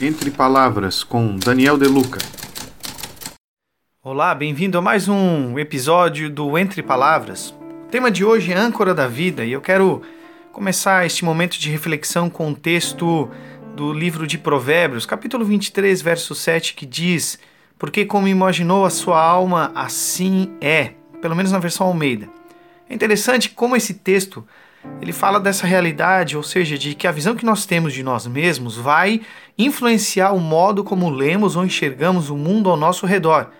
Entre Palavras com Daniel Deluca. Olá, bem-vindo a mais um episódio do Entre Palavras. O tema de hoje é âncora da vida e eu quero começar este momento de reflexão com um texto do livro de Provérbios, capítulo 23, verso 7, que diz: Porque como imaginou a sua alma, assim é. Pelo menos na versão Almeida. É interessante como esse texto ele fala dessa realidade, ou seja, de que a visão que nós temos de nós mesmos vai influenciar o modo como lemos ou enxergamos o mundo ao nosso redor,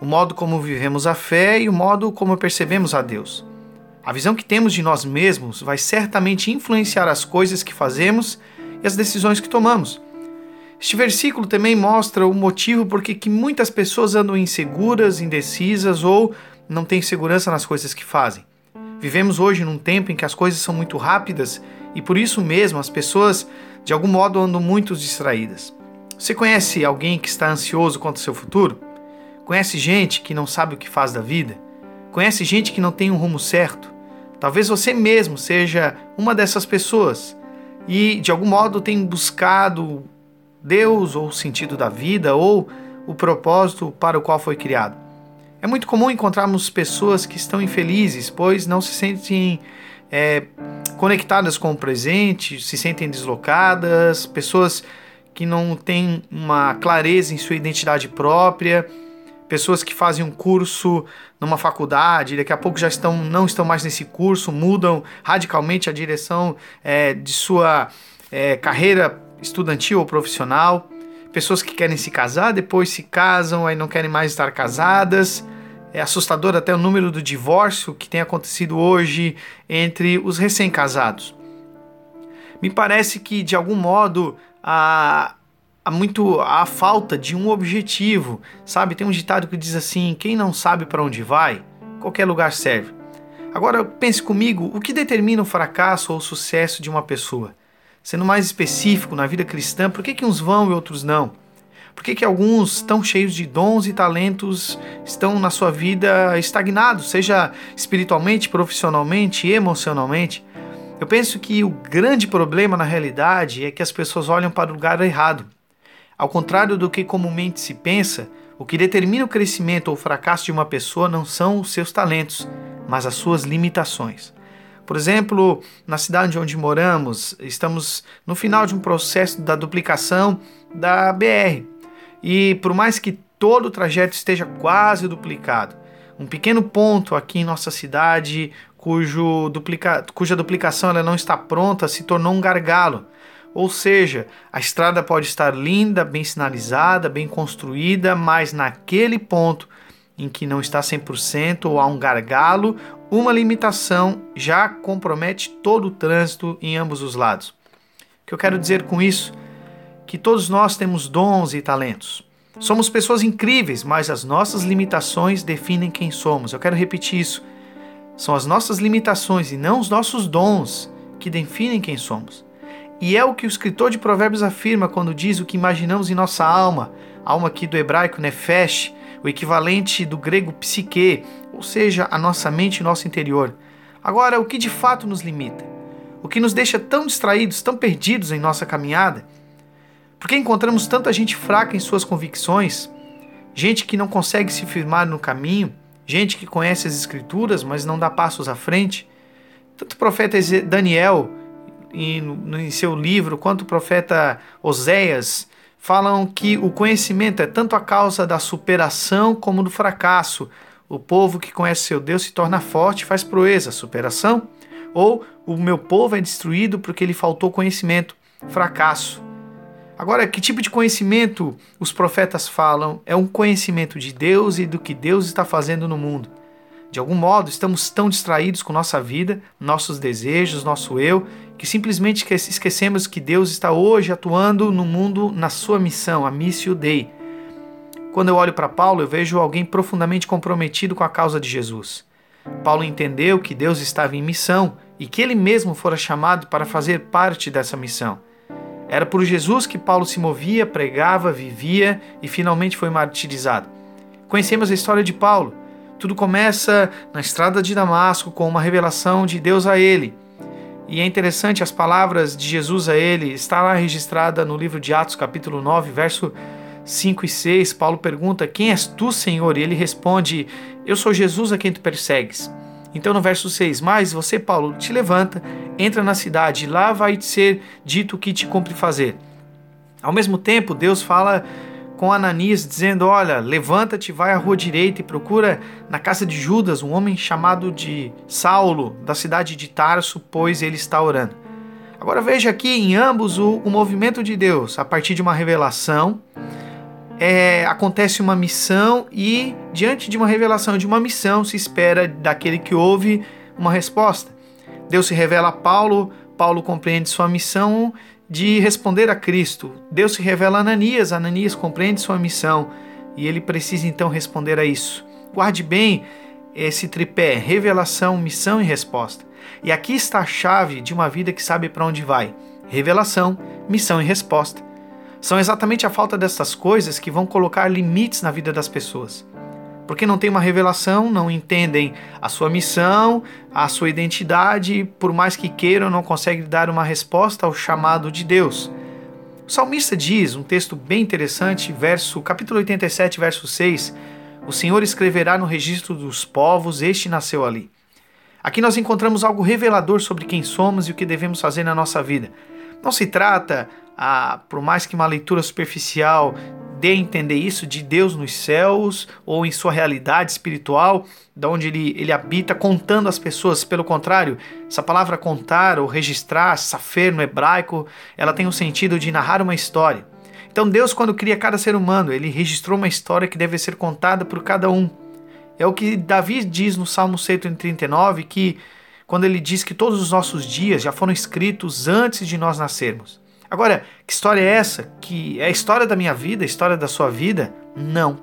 o modo como vivemos a fé e o modo como percebemos a Deus. A visão que temos de nós mesmos vai certamente influenciar as coisas que fazemos e as decisões que tomamos. Este versículo também mostra o motivo por que muitas pessoas andam inseguras, indecisas ou não têm segurança nas coisas que fazem. Vivemos hoje num tempo em que as coisas são muito rápidas e por isso mesmo as pessoas de algum modo andam muito distraídas. Você conhece alguém que está ansioso quanto ao seu futuro? Conhece gente que não sabe o que faz da vida? Conhece gente que não tem um rumo certo? Talvez você mesmo seja uma dessas pessoas e de algum modo tem buscado Deus ou o sentido da vida ou o propósito para o qual foi criado. É muito comum encontrarmos pessoas que estão infelizes, pois não se sentem é, conectadas com o presente, se sentem deslocadas, pessoas que não têm uma clareza em sua identidade própria, pessoas que fazem um curso numa faculdade, daqui a pouco já estão, não estão mais nesse curso, mudam radicalmente a direção é, de sua é, carreira estudantil ou profissional pessoas que querem se casar, depois se casam, aí não querem mais estar casadas. É assustador até o número do divórcio que tem acontecido hoje entre os recém-casados. Me parece que, de algum modo, há, há muito a falta de um objetivo, sabe? Tem um ditado que diz assim: quem não sabe para onde vai, qualquer lugar serve. Agora pense comigo, o que determina o fracasso ou o sucesso de uma pessoa? Sendo mais específico na vida cristã, por que, que uns vão e outros não? Por que, que alguns tão cheios de dons e talentos estão na sua vida estagnados, seja espiritualmente, profissionalmente, emocionalmente? Eu penso que o grande problema na realidade é que as pessoas olham para o lugar errado. Ao contrário do que comumente se pensa, o que determina o crescimento ou o fracasso de uma pessoa não são os seus talentos, mas as suas limitações. Por exemplo, na cidade onde moramos, estamos no final de um processo da duplicação da BR. E por mais que todo o trajeto esteja quase duplicado, um pequeno ponto aqui em nossa cidade, cujo duplica, cuja duplicação ela não está pronta, se tornou um gargalo. Ou seja, a estrada pode estar linda, bem sinalizada, bem construída, mas naquele ponto em que não está 100% ou há um gargalo, uma limitação já compromete todo o trânsito em ambos os lados. O que eu quero dizer com isso? Que todos nós temos dons e talentos. Somos pessoas incríveis, mas as nossas limitações definem quem somos. Eu quero repetir isso. São as nossas limitações e não os nossos dons que definem quem somos. E é o que o escritor de Provérbios afirma quando diz o que imaginamos em nossa alma, alma aqui do hebraico nefesh, o equivalente do grego psique, ou seja, a nossa mente e nosso interior. Agora, o que de fato nos limita? O que nos deixa tão distraídos, tão perdidos em nossa caminhada? Por que encontramos tanta gente fraca em suas convicções? Gente que não consegue se firmar no caminho? Gente que conhece as Escrituras, mas não dá passos à frente? Tanto o profeta Daniel, em seu livro, quanto o profeta Oséias, falam que o conhecimento é tanto a causa da superação como do fracasso. O povo que conhece seu Deus se torna forte e faz proeza, superação. Ou o meu povo é destruído porque lhe faltou conhecimento, fracasso. Agora, que tipo de conhecimento os profetas falam? É um conhecimento de Deus e do que Deus está fazendo no mundo. De algum modo, estamos tão distraídos com nossa vida, nossos desejos, nosso eu, que simplesmente esquecemos que Deus está hoje atuando no mundo na sua missão, a Missio Dei. Quando eu olho para Paulo, eu vejo alguém profundamente comprometido com a causa de Jesus. Paulo entendeu que Deus estava em missão e que ele mesmo fora chamado para fazer parte dessa missão. Era por Jesus que Paulo se movia, pregava, vivia e finalmente foi martirizado. Conhecemos a história de Paulo. Tudo começa na estrada de Damasco com uma revelação de Deus a ele. E é interessante as palavras de Jesus a ele, está lá registrada no livro de Atos, capítulo 9, verso 5 e 6. Paulo pergunta: Quem és tu, Senhor? E ele responde: Eu sou Jesus a quem tu persegues. Então no verso 6, mas você, Paulo, te levanta, entra na cidade, lá vai ser dito o que te cumpre fazer. Ao mesmo tempo, Deus fala com Ananias, dizendo: Olha, levanta-te, vai à rua direita e procura na casa de Judas um homem chamado de Saulo, da cidade de Tarso, pois ele está orando. Agora veja aqui em ambos o, o movimento de Deus, a partir de uma revelação, é, acontece uma missão e, diante de uma revelação de uma missão, se espera daquele que ouve uma resposta. Deus se revela a Paulo, Paulo compreende sua missão de responder a Cristo. Deus se revela a Ananias, Ananias compreende sua missão e ele precisa então responder a isso. Guarde bem esse tripé: revelação, missão e resposta. E aqui está a chave de uma vida que sabe para onde vai: revelação, missão e resposta. São exatamente a falta dessas coisas que vão colocar limites na vida das pessoas porque não tem uma revelação, não entendem a sua missão, a sua identidade, por mais que queiram, não conseguem dar uma resposta ao chamado de Deus. O salmista diz, um texto bem interessante, verso capítulo 87, verso 6, o Senhor escreverá no registro dos povos, este nasceu ali. Aqui nós encontramos algo revelador sobre quem somos e o que devemos fazer na nossa vida. Não se trata, ah, por mais que uma leitura superficial a entender isso de Deus nos céus ou em sua realidade espiritual, da onde ele, ele habita, contando as pessoas. Pelo contrário, essa palavra contar ou registrar, safer no hebraico, ela tem o sentido de narrar uma história. Então Deus, quando cria cada ser humano, ele registrou uma história que deve ser contada por cada um. É o que Davi diz no Salmo 139, que quando ele diz que todos os nossos dias já foram escritos antes de nós nascermos. Agora, que história é essa? Que é a história da minha vida, a história da sua vida? Não.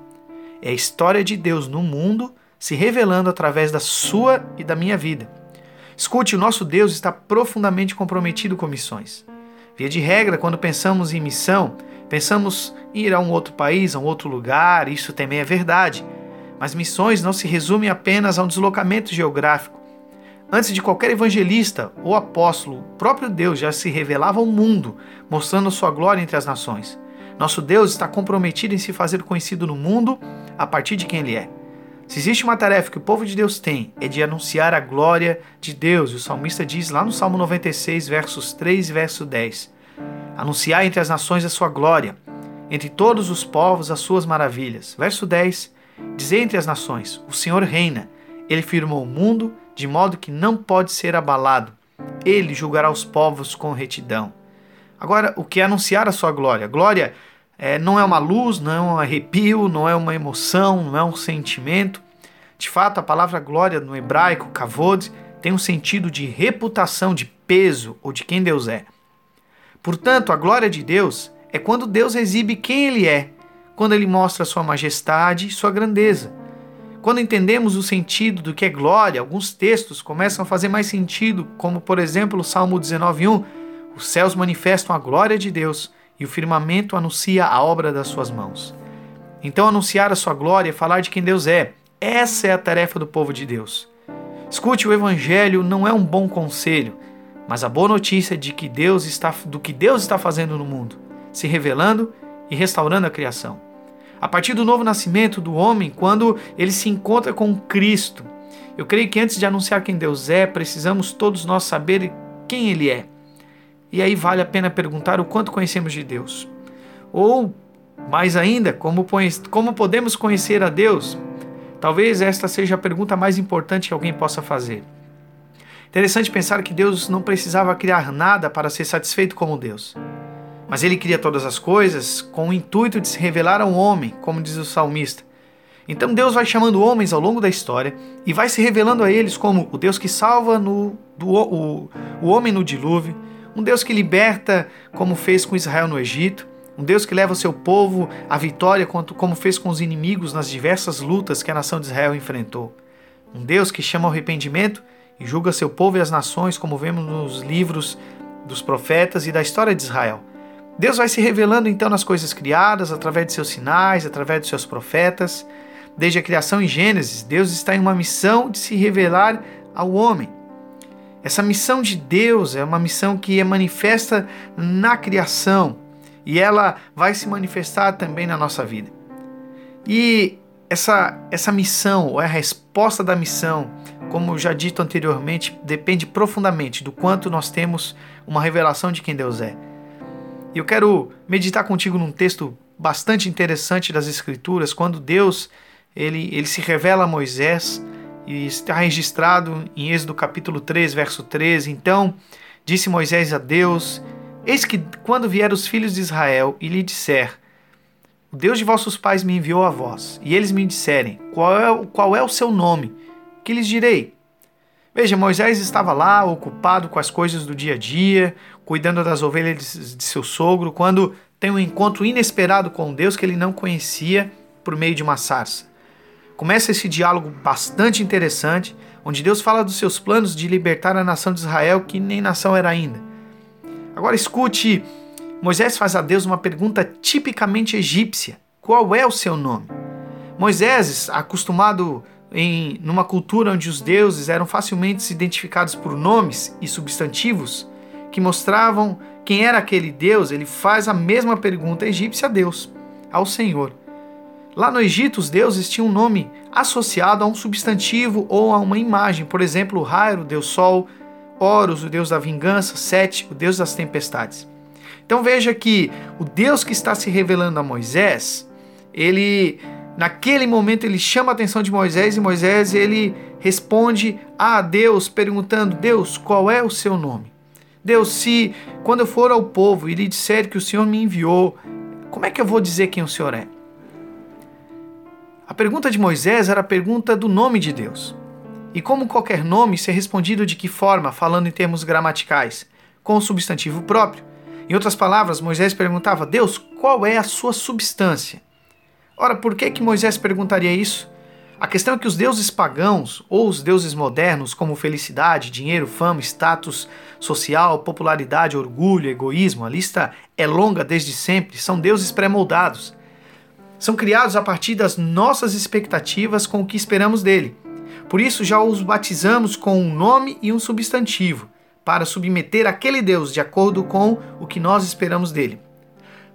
É a história de Deus no mundo se revelando através da sua e da minha vida. Escute, o nosso Deus está profundamente comprometido com missões. Via de regra, quando pensamos em missão, pensamos em ir a um outro país, a um outro lugar, isso também é verdade. Mas missões não se resumem apenas a um deslocamento geográfico. Antes de qualquer evangelista ou apóstolo, o próprio Deus já se revelava ao mundo, mostrando sua glória entre as nações. Nosso Deus está comprometido em se fazer conhecido no mundo a partir de quem Ele é. Se existe uma tarefa que o povo de Deus tem, é de anunciar a glória de Deus. O salmista diz lá no Salmo 96, versos 3 e verso 10: Anunciar entre as nações a sua glória, entre todos os povos as suas maravilhas. Verso 10: Dizer entre as nações: O Senhor reina, ele firmou o mundo de modo que não pode ser abalado. Ele julgará os povos com retidão. Agora, o que é anunciar a sua glória? Glória é, não é uma luz, não é um arrepio, não é uma emoção, não é um sentimento. De fato, a palavra glória no hebraico, kavod, tem um sentido de reputação, de peso ou de quem Deus é. Portanto, a glória de Deus é quando Deus exibe quem Ele é, quando Ele mostra sua majestade e sua grandeza. Quando entendemos o sentido do que é glória, alguns textos começam a fazer mais sentido, como por exemplo o Salmo 19:1, os céus manifestam a glória de Deus e o firmamento anuncia a obra das suas mãos. Então anunciar a sua glória é falar de quem Deus é. Essa é a tarefa do povo de Deus. Escute, o evangelho não é um bom conselho, mas a boa notícia de que Deus está do que Deus está fazendo no mundo, se revelando e restaurando a criação a partir do novo nascimento do homem, quando ele se encontra com Cristo. Eu creio que antes de anunciar quem Deus é, precisamos todos nós saber quem Ele é. E aí vale a pena perguntar o quanto conhecemos de Deus. Ou, mais ainda, como, como podemos conhecer a Deus? Talvez esta seja a pergunta mais importante que alguém possa fazer. Interessante pensar que Deus não precisava criar nada para ser satisfeito como Deus. Mas ele cria todas as coisas com o intuito de se revelar ao homem, como diz o salmista. Então Deus vai chamando homens ao longo da história e vai se revelando a eles como o Deus que salva no, do, o, o homem no dilúvio, um Deus que liberta, como fez com Israel no Egito, um Deus que leva o seu povo à vitória, como fez com os inimigos nas diversas lutas que a nação de Israel enfrentou. Um Deus que chama ao arrependimento e julga seu povo e as nações, como vemos nos livros dos profetas e da história de Israel. Deus vai se revelando então nas coisas criadas, através de seus sinais, através de seus profetas. Desde a criação em Gênesis, Deus está em uma missão de se revelar ao homem. Essa missão de Deus é uma missão que é manifesta na criação e ela vai se manifestar também na nossa vida. E essa, essa missão, ou a resposta da missão, como já dito anteriormente, depende profundamente do quanto nós temos uma revelação de quem Deus é. E eu quero meditar contigo num texto bastante interessante das Escrituras, quando Deus ele, ele se revela a Moisés e está registrado em Êxodo capítulo 3, verso 13. Então, disse Moisés a Deus: Eis que quando vier os filhos de Israel e lhe disser: O Deus de vossos pais me enviou a vós, e eles me disserem: Qual é, qual é o seu nome? Que lhes direi? Veja, Moisés estava lá, ocupado com as coisas do dia a dia, cuidando das ovelhas de seu sogro, quando tem um encontro inesperado com Deus que ele não conhecia por meio de uma sarça começa esse diálogo bastante interessante, onde Deus fala dos seus planos de libertar a nação de Israel, que nem nação era ainda. Agora escute, Moisés faz a Deus uma pergunta tipicamente egípcia: qual é o seu nome? Moisés, acostumado em numa cultura onde os deuses eram facilmente identificados por nomes e substantivos que mostravam quem era aquele deus, ele faz a mesma pergunta egípcia a Deus, ao Senhor. Lá no Egito, os deuses tinham um nome associado a um substantivo ou a uma imagem. Por exemplo, Rairo, o deus Sol, Horus, o deus da vingança, Sete, o deus das tempestades. Então veja que o Deus que está se revelando a Moisés, ele naquele momento ele chama a atenção de Moisés e Moisés ele responde a Deus perguntando: "Deus, qual é o seu nome?" Deus, se quando eu for ao povo e lhe disser que o Senhor me enviou, como é que eu vou dizer quem o Senhor é? A pergunta de Moisés era a pergunta do nome de Deus. E como qualquer nome, ser respondido de que forma, falando em termos gramaticais? Com o substantivo próprio. Em outras palavras, Moisés perguntava: Deus, qual é a sua substância? Ora, por que que Moisés perguntaria isso? A questão é que os deuses pagãos, ou os deuses modernos, como felicidade, dinheiro, fama, status social, popularidade, orgulho, egoísmo, a lista é longa desde sempre, são deuses pré-moldados são criados a partir das nossas expectativas com o que esperamos dele. Por isso já os batizamos com um nome e um substantivo, para submeter aquele Deus de acordo com o que nós esperamos dele.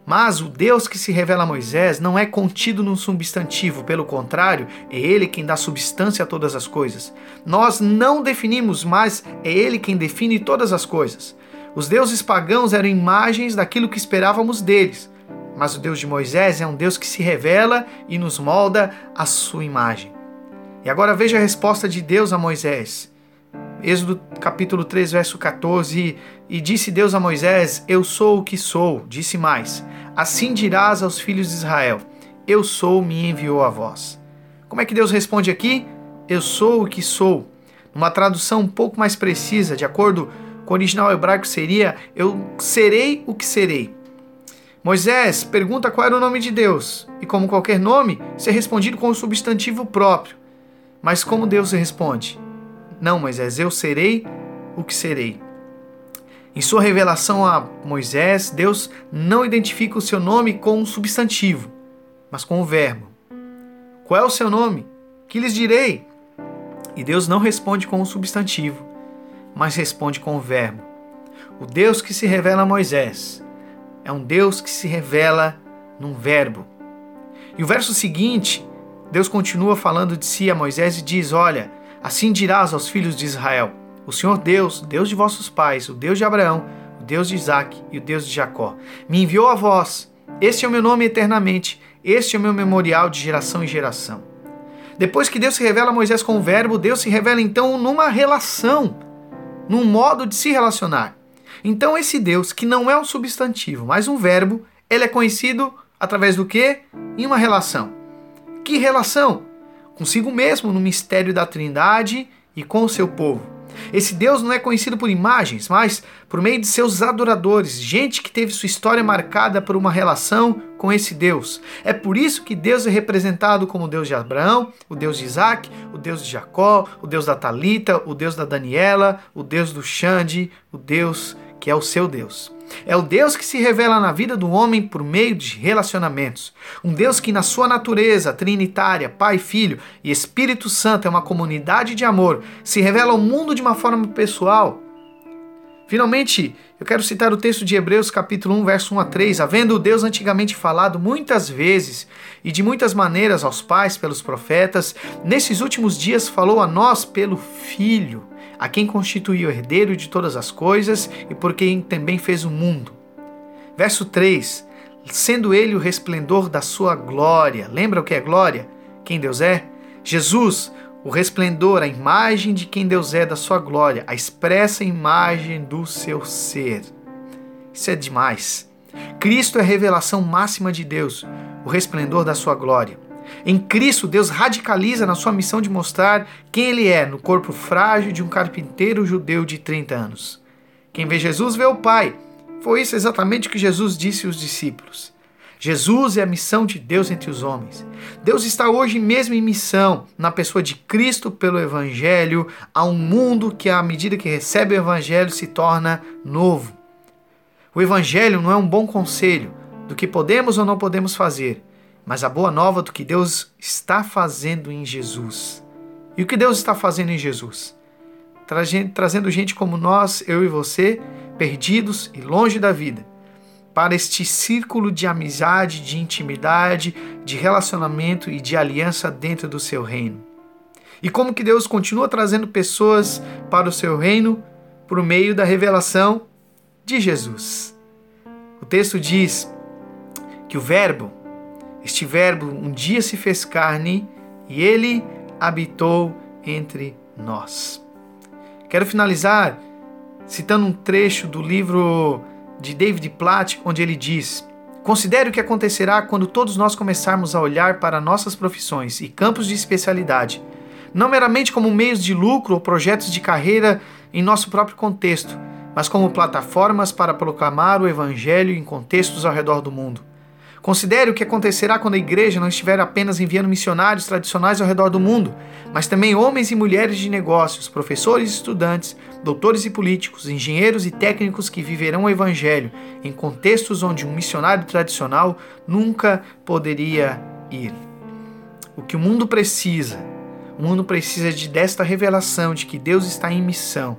Mas o Deus que se revela a Moisés não é contido num substantivo, pelo contrário, é ele quem dá substância a todas as coisas. Nós não definimos, mas é ele quem define todas as coisas. Os deuses pagãos eram imagens daquilo que esperávamos deles mas o Deus de Moisés é um Deus que se revela e nos molda a sua imagem. E agora veja a resposta de Deus a Moisés. Êxodo capítulo 3, verso 14, e disse Deus a Moisés: Eu sou o que sou, disse mais: Assim dirás aos filhos de Israel: Eu sou, me enviou a vós. Como é que Deus responde aqui? Eu sou o que sou. Numa tradução um pouco mais precisa, de acordo com o original hebraico, seria: Eu serei o que serei. Moisés pergunta qual era o nome de Deus, e como qualquer nome, ser respondido com o substantivo próprio. Mas como Deus responde? Não, Moisés, eu serei o que serei. Em sua revelação a Moisés, Deus não identifica o seu nome com um substantivo, mas com o verbo. Qual é o seu nome? Que lhes direi? E Deus não responde com um substantivo, mas responde com o verbo. O Deus que se revela a Moisés é um Deus que se revela num verbo. E o verso seguinte, Deus continua falando de si a Moisés e diz: Olha, assim dirás aos filhos de Israel: O Senhor Deus, Deus de vossos pais, o Deus de Abraão, o Deus de Isaac e o Deus de Jacó, me enviou a vós. Este é o meu nome eternamente, este é o meu memorial de geração em geração. Depois que Deus se revela a Moisés com o verbo, Deus se revela então numa relação, num modo de se relacionar. Então esse Deus, que não é um substantivo, mas um verbo, ele é conhecido através do quê? Em uma relação. Que relação? Consigo mesmo no mistério da Trindade e com o seu povo. Esse Deus não é conhecido por imagens, mas por meio de seus adoradores, gente que teve sua história marcada por uma relação com esse Deus. É por isso que Deus é representado como o Deus de Abraão, o Deus de Isaac, o Deus de Jacó, o Deus da Talita, o Deus da Daniela, o Deus do Xande, o Deus que é o seu Deus. É o Deus que se revela na vida do homem por meio de relacionamentos. Um Deus que, na sua natureza trinitária, Pai, Filho e Espírito Santo, é uma comunidade de amor, se revela ao mundo de uma forma pessoal. Finalmente, eu quero citar o texto de Hebreus, capítulo 1, verso 1 a 3. Havendo Deus antigamente falado muitas vezes e de muitas maneiras aos pais pelos profetas, nesses últimos dias falou a nós pelo Filho a quem constituiu herdeiro de todas as coisas e por quem também fez o mundo. Verso 3: Sendo ele o resplendor da sua glória. Lembra o que é glória? Quem Deus é? Jesus, o resplendor, a imagem de quem Deus é, da sua glória, a expressa imagem do seu ser. Isso é demais. Cristo é a revelação máxima de Deus, o resplendor da sua glória. Em Cristo, Deus radicaliza na sua missão de mostrar quem Ele é no corpo frágil de um carpinteiro judeu de 30 anos. Quem vê Jesus vê o Pai. Foi isso exatamente que Jesus disse aos discípulos. Jesus é a missão de Deus entre os homens. Deus está hoje mesmo em missão, na pessoa de Cristo pelo Evangelho, a um mundo que, à medida que recebe o Evangelho, se torna novo. O Evangelho não é um bom conselho do que podemos ou não podemos fazer, mas a boa nova do que Deus está fazendo em Jesus. E o que Deus está fazendo em Jesus? Trazendo gente como nós, eu e você, perdidos e longe da vida, para este círculo de amizade, de intimidade, de relacionamento e de aliança dentro do seu reino. E como que Deus continua trazendo pessoas para o seu reino por meio da revelação de Jesus. O texto diz que o Verbo, este Verbo um dia se fez carne e ele habitou entre nós. Quero finalizar citando um trecho do livro de David Platt, onde ele diz: Considere o que acontecerá quando todos nós começarmos a olhar para nossas profissões e campos de especialidade, não meramente como meios de lucro ou projetos de carreira em nosso próprio contexto, mas como plataformas para proclamar o Evangelho em contextos ao redor do mundo. Considere o que acontecerá quando a igreja não estiver apenas enviando missionários tradicionais ao redor do mundo, mas também homens e mulheres de negócios, professores e estudantes, doutores e políticos, engenheiros e técnicos que viverão o evangelho em contextos onde um missionário tradicional nunca poderia ir. O que o mundo precisa, o mundo precisa de desta revelação de que Deus está em missão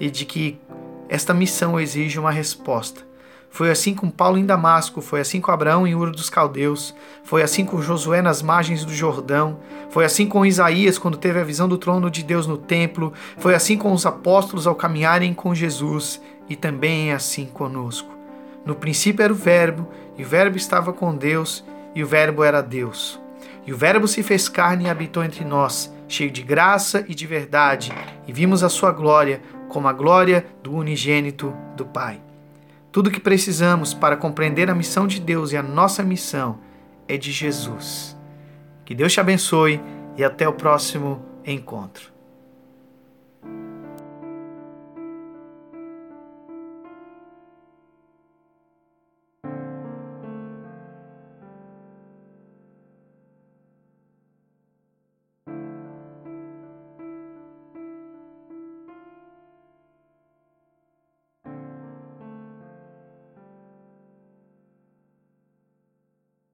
e de que esta missão exige uma resposta. Foi assim com Paulo em Damasco, foi assim com Abraão em Ur dos Caldeus, foi assim com Josué nas margens do Jordão, foi assim com Isaías quando teve a visão do trono de Deus no templo, foi assim com os apóstolos ao caminharem com Jesus e também é assim conosco. No princípio era o Verbo, e o Verbo estava com Deus, e o Verbo era Deus. E o Verbo se fez carne e habitou entre nós, cheio de graça e de verdade, e vimos a sua glória como a glória do unigênito do Pai. Tudo o que precisamos para compreender a missão de Deus e a nossa missão é de Jesus. Que Deus te abençoe e até o próximo encontro.